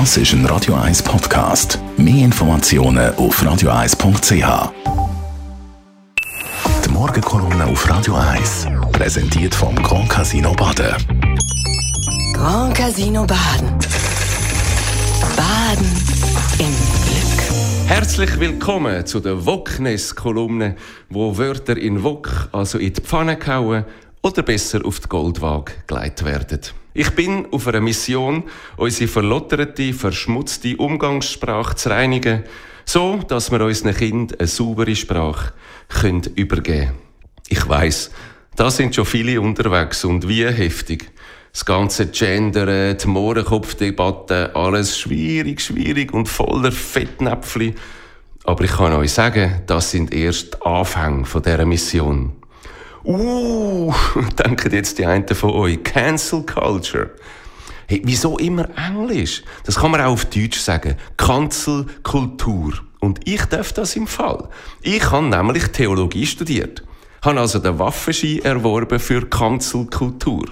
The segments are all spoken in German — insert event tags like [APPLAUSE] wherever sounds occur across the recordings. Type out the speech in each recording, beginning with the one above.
Das ist ein Radio 1 Podcast. Mehr Informationen auf radio1.ch. Die Morgenkolumne auf Radio 1 präsentiert vom Grand Casino Baden. Grand Casino Baden. Baden im Glück. Herzlich willkommen zu der Woknes-Kolumne, wo Wörter in Wok, also in die Pfanne gehauen oder besser auf die Goldwaage geleitet werden. Ich bin auf einer Mission, unsere verlotterte, verschmutzte Umgangssprache zu reinigen, so dass wir unseren Kindern eine saubere Sprache können übergeben können. Ich weiss, da sind schon viele unterwegs und wie heftig. Das ganze Gendern, die Mohrenkopfdebatte, alles schwierig, schwierig und voller Fettnäpfchen. Aber ich kann euch sagen, das sind erst die Anfänge dieser Mission. Uh, [LAUGHS] denken jetzt die einen von euch. Cancel Culture. Hey, wieso immer Englisch? Das kann man auch auf Deutsch sagen. Kanzelkultur. Und ich darf das im Fall. Ich habe nämlich Theologie studiert. Habe also den Waffenschein erworben für Kanzelkultur.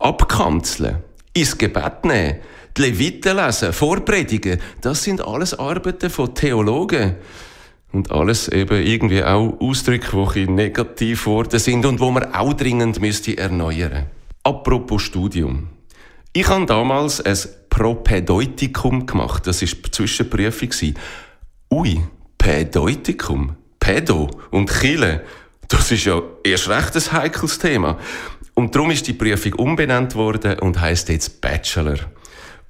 Abkanzeln, ins Gebet nehmen, die Leviten lesen, vorpredigen, das sind alles Arbeiten von Theologen. Und alles eben irgendwie auch Ausdrücke, die negativ geworden sind und wo man auch dringend müsste erneuern. Apropos Studium. Ich habe damals ein Propädeutikum gemacht. Das war die Zwischenprüfung. Ui, Pädeutikum? Pädo und Chile. Das ist ja erst recht ein heikles Thema. Und darum ist die Prüfung umbenannt worden und heißt jetzt Bachelor.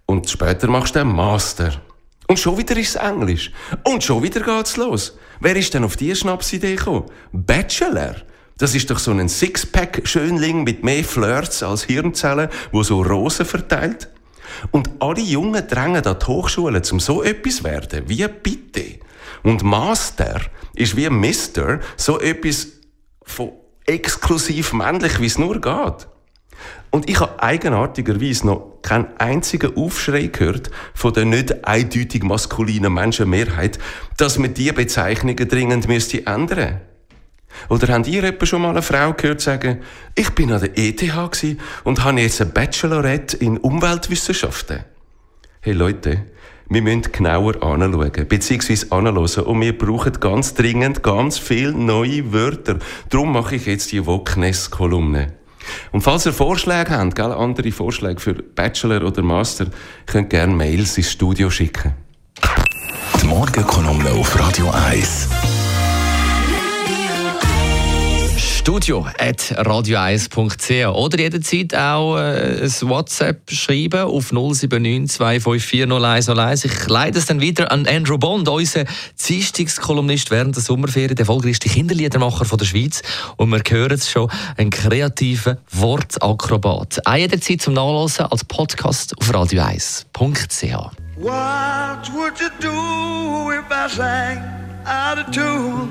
Und später machst du einen Master. Und schon wieder ist es Englisch. Und schon wieder geht's los. Wer ist denn auf diese Schnapsidee gekommen? Bachelor? Das ist doch so ein Sixpack-Schönling mit mehr Flirts als Hirnzellen, wo so Rosen verteilt. Und alle Jungen drängen an die Hochschule, um so etwas zu werden. Wie bitte? Und Master ist wie Mister so etwas von exklusiv männlich, wie es nur geht. Und ich habe eigenartigerweise noch keinen einzigen Aufschrei gehört von der nicht eindeutig maskulinen Menschenmehrheit, dass man diese Bezeichnungen dringend müsste ändern Oder habt ihr etwa schon mal eine Frau gehört sagen, ich bin an der ETH und habe jetzt ein Bachelorette in Umweltwissenschaften? Hey Leute, wir müssen genauer anschauen, beziehungsweise anhören. Und wir brauchen ganz dringend ganz viele neue Wörter. Darum mache ich jetzt die Wokness-Kolumne. Und falls ihr Vorschläge habt, gell, andere Vorschläge für Bachelor oder Master, könnt gerne Mails ins Studio schicken. Die Morgenkolumne auf Radio 1. Studio at radio1.ch oder jederzeit auch äh, ein WhatsApp schreiben auf 079 254 0101. Ich leite es dann wieder an Andrew Bond, unseren Dienstagskolumnist während der Sommerferien, der erfolgreichste Kinderliedermacher von der Schweiz. Und wir hören es schon, ein kreativer Wortakrobat. Auch jederzeit zum Nachlesen als Podcast auf radio1.ch. What would you do if I sang out of tune?